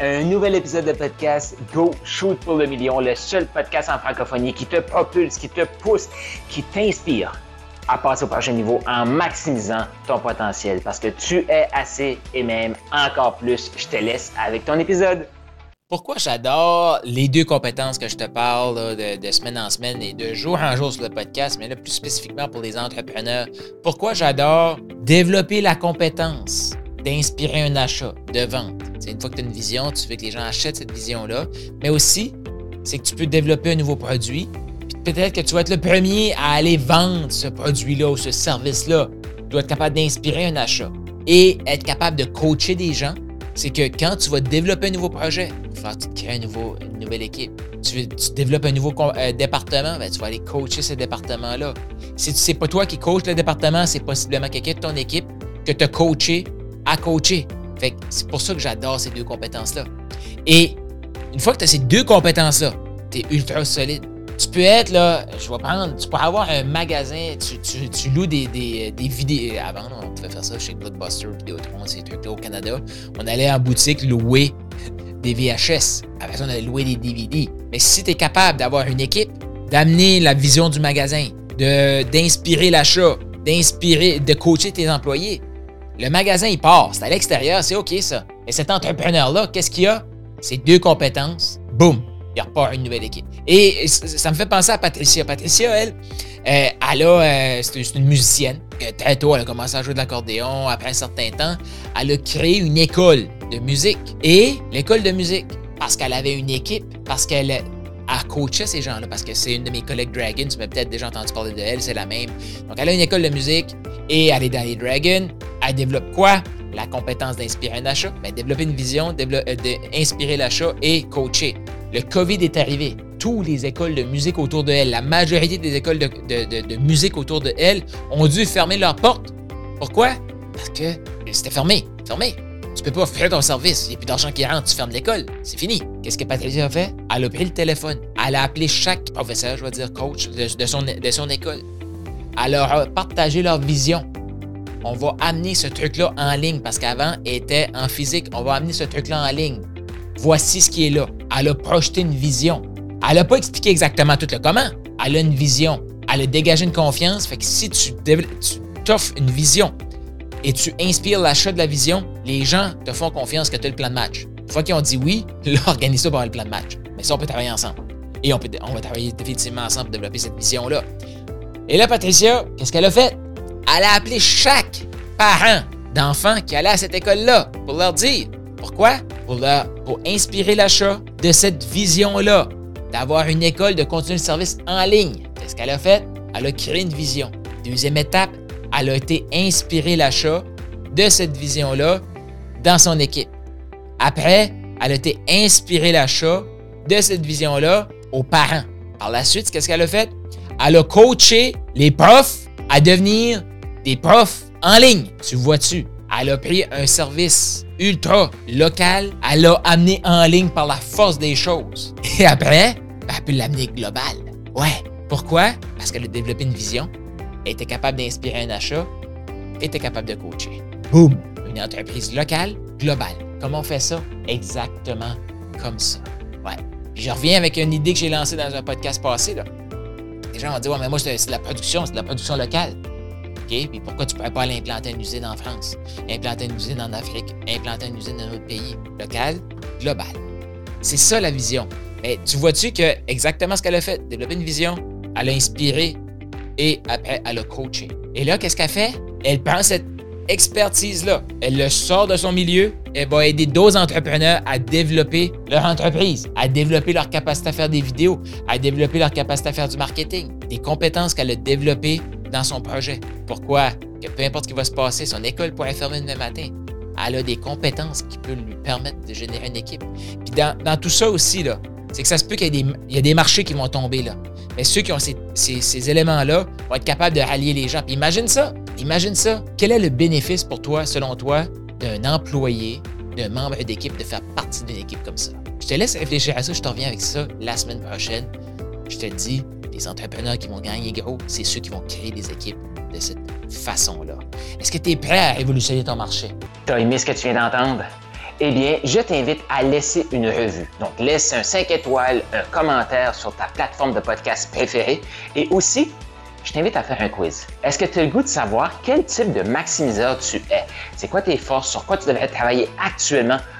un nouvel épisode de podcast Go Shoot pour le million, le seul podcast en francophonie qui te propulse, qui te pousse, qui t'inspire à passer au prochain niveau en maximisant ton potentiel parce que tu es assez et même encore plus. Je te laisse avec ton épisode. Pourquoi j'adore les deux compétences que je te parle de, semaine en semaine et de jour en jour sur le podcast, mais là plus spécifiquement pour les entrepreneurs? Pourquoi j'adore développer la compétence? D'inspirer un achat, de vente. C'est une fois que tu as une vision, tu veux que les gens achètent cette vision-là, mais aussi, c'est que tu peux développer un nouveau produit, peut-être que tu vas être le premier à aller vendre ce produit-là ou ce service-là. Tu dois être capable d'inspirer un achat et être capable de coacher des gens. C'est que quand tu vas développer un nouveau projet, que tu crées un nouveau, une nouvelle équipe. Tu, développes un nouveau euh, département, ben, tu vas aller coacher ce département-là. Si c'est pas toi qui coaches le département, c'est possiblement quelqu'un de ton équipe que tu as coaché à coacher. C'est pour ça que j'adore ces deux compétences-là. Et une fois que tu as ces deux compétences-là, tu es ultra solide. Tu peux être là, je vais prendre, tu peux avoir un magasin, tu, loues des, vidéos. Avant, on pouvait faire ça chez Blockbuster, Vidéotron, ces trucs-là au Canada. On allait en boutique louer des VHS. Après ça, on allait louer des DVD. Mais si tu es capable d'avoir une équipe, d'amener la vision du magasin, d'inspirer l'achat, d'inspirer, de coacher tes employés, le magasin, il part. C'est à l'extérieur, c'est OK ça. Et cet entrepreneur-là, qu'est-ce qu'il a? C'est deux compétences. Boum! Il repart une nouvelle équipe. Et ça me fait penser à Patricia. Patricia, elle, euh, elle a, euh, c'est une musicienne. Très tôt, elle a commencé à jouer de l'accordéon. Après un certain temps, elle a créé une école de musique. Et l'école de musique, parce qu'elle avait une équipe, parce qu'elle a coaché ces gens-là, parce que c'est une de mes collègues Dragon, tu m'as peut-être déjà entendu parler de elle, c'est la même. Donc, elle a une école de musique et elle est dans les Dragons. Elle développe quoi? La compétence d'inspirer un achat, mais développer une vision, euh, d'inspirer l'achat et coacher. Le COVID est arrivé. Toutes les écoles de musique autour de elle, la majorité des écoles de, musique autour de elle ont dû fermer leurs portes. Pourquoi? Parce que c'était fermé. Fermé. Tu peux pas offrir ton service. Il n'y a plus d'argent qui rentre, tu fermes l'école. C'est fini. Qu'est-ce que Patricia a fait? Elle a pris le téléphone. Elle a appelé chaque professeur, je vais dire coach, de, son, de son école. Elle leur a partagé leur vision on va amener ce truc-là en ligne parce qu'avant, était en physique. On va amener ce truc-là en ligne. Voici ce qui est là. Elle a projeté une vision. Elle n'a pas expliqué exactement tout le comment. Elle a une vision. Elle a dégagé une confiance. Fait que si tu, t'offres une vision et tu inspires l'achat de la vision, les gens te font confiance que tu as le plan de match. Une fois qu'ils ont dit oui, là, organise pour avoir le plan de match. Mais ça, on peut travailler ensemble. Et on, peut, on va travailler définitivement ensemble pour développer cette vision-là. Et là, Patricia, qu'est-ce qu'elle a fait? Elle a appelé chaque parent d'enfants qui allait à cette école-là pour leur dire pourquoi? Pour, leur, pour inspirer l'achat de cette vision-là, d'avoir une école de continuer le service en ligne. Qu'est-ce qu'elle a fait? Elle a créé une vision. Deuxième étape, elle a été inspirer l'achat de cette vision-là dans son équipe. Après, elle a été inspirer l'achat de cette vision-là aux parents. Par la suite, qu'est-ce qu'elle a fait? Elle a coaché les profs à devenir des profs en ligne. Tu vois-tu? Elle a pris un service ultra local, elle l'a amené en ligne par la force des choses. Et après, ben, elle peut l'amener global. Ouais. Pourquoi? Parce qu'elle a développé une vision, elle était capable d'inspirer un achat, elle était capable de coacher. Boum! Une entreprise locale, globale. Comment on fait ça? Exactement comme ça. Ouais. Puis je reviens avec une idée que j'ai lancée dans un podcast passé. Là. Les gens vont dire Ouais, mais moi, c'est de la production, c'est de la production locale. Puis pourquoi tu ne pourrais pas aller implanter une usine en France, implanter une usine en Afrique, implanter une usine dans un autre pays, local, global? C'est ça la vision. Mais tu vois-tu que exactement ce qu'elle a fait? Développer une vision, elle a inspiré et après, elle a coaché. Et là, qu'est-ce qu'elle fait? Elle prend cette expertise-là, elle le sort de son milieu, elle va aider d'autres entrepreneurs à développer leur entreprise, à développer leur capacité à faire des vidéos, à développer leur capacité à faire du marketing, des compétences qu'elle a développées dans son projet. Pourquoi? Que peu importe ce qui va se passer, son école pourrait fermer demain matin. Elle a des compétences qui peuvent lui permettre de générer une équipe. Puis dans, tout ça aussi, là, c'est que ça se peut qu'il y, ait des marchés qui vont tomber là. Mais ceux qui ont ces, éléments-là vont être capables de rallier les gens. Puis imagine ça, imagine ça. Quel est le bénéfice pour toi, selon toi, d'un employé, d'un membre d'équipe, de faire partie d'une équipe comme ça? Je te laisse réfléchir à ça, je te reviens avec ça la semaine prochaine. Je te dis, les entrepreneurs qui vont gagner gros, c'est ceux qui vont créer des équipes de cette façon-là. Est-ce que tu es prêt à révolutionner ton marché? Tu as aimé ce que tu viens d'entendre? eh bien, je t'invite à laisser une revue. Donc, laisse un 5 étoiles, un commentaire sur ta plateforme de podcast préférée et aussi, je t'invite à faire un quiz. Est-ce que tu as le goût de savoir quel type de maximiseur tu es? C'est quoi tes forces? Sur quoi tu devrais travailler actuellement?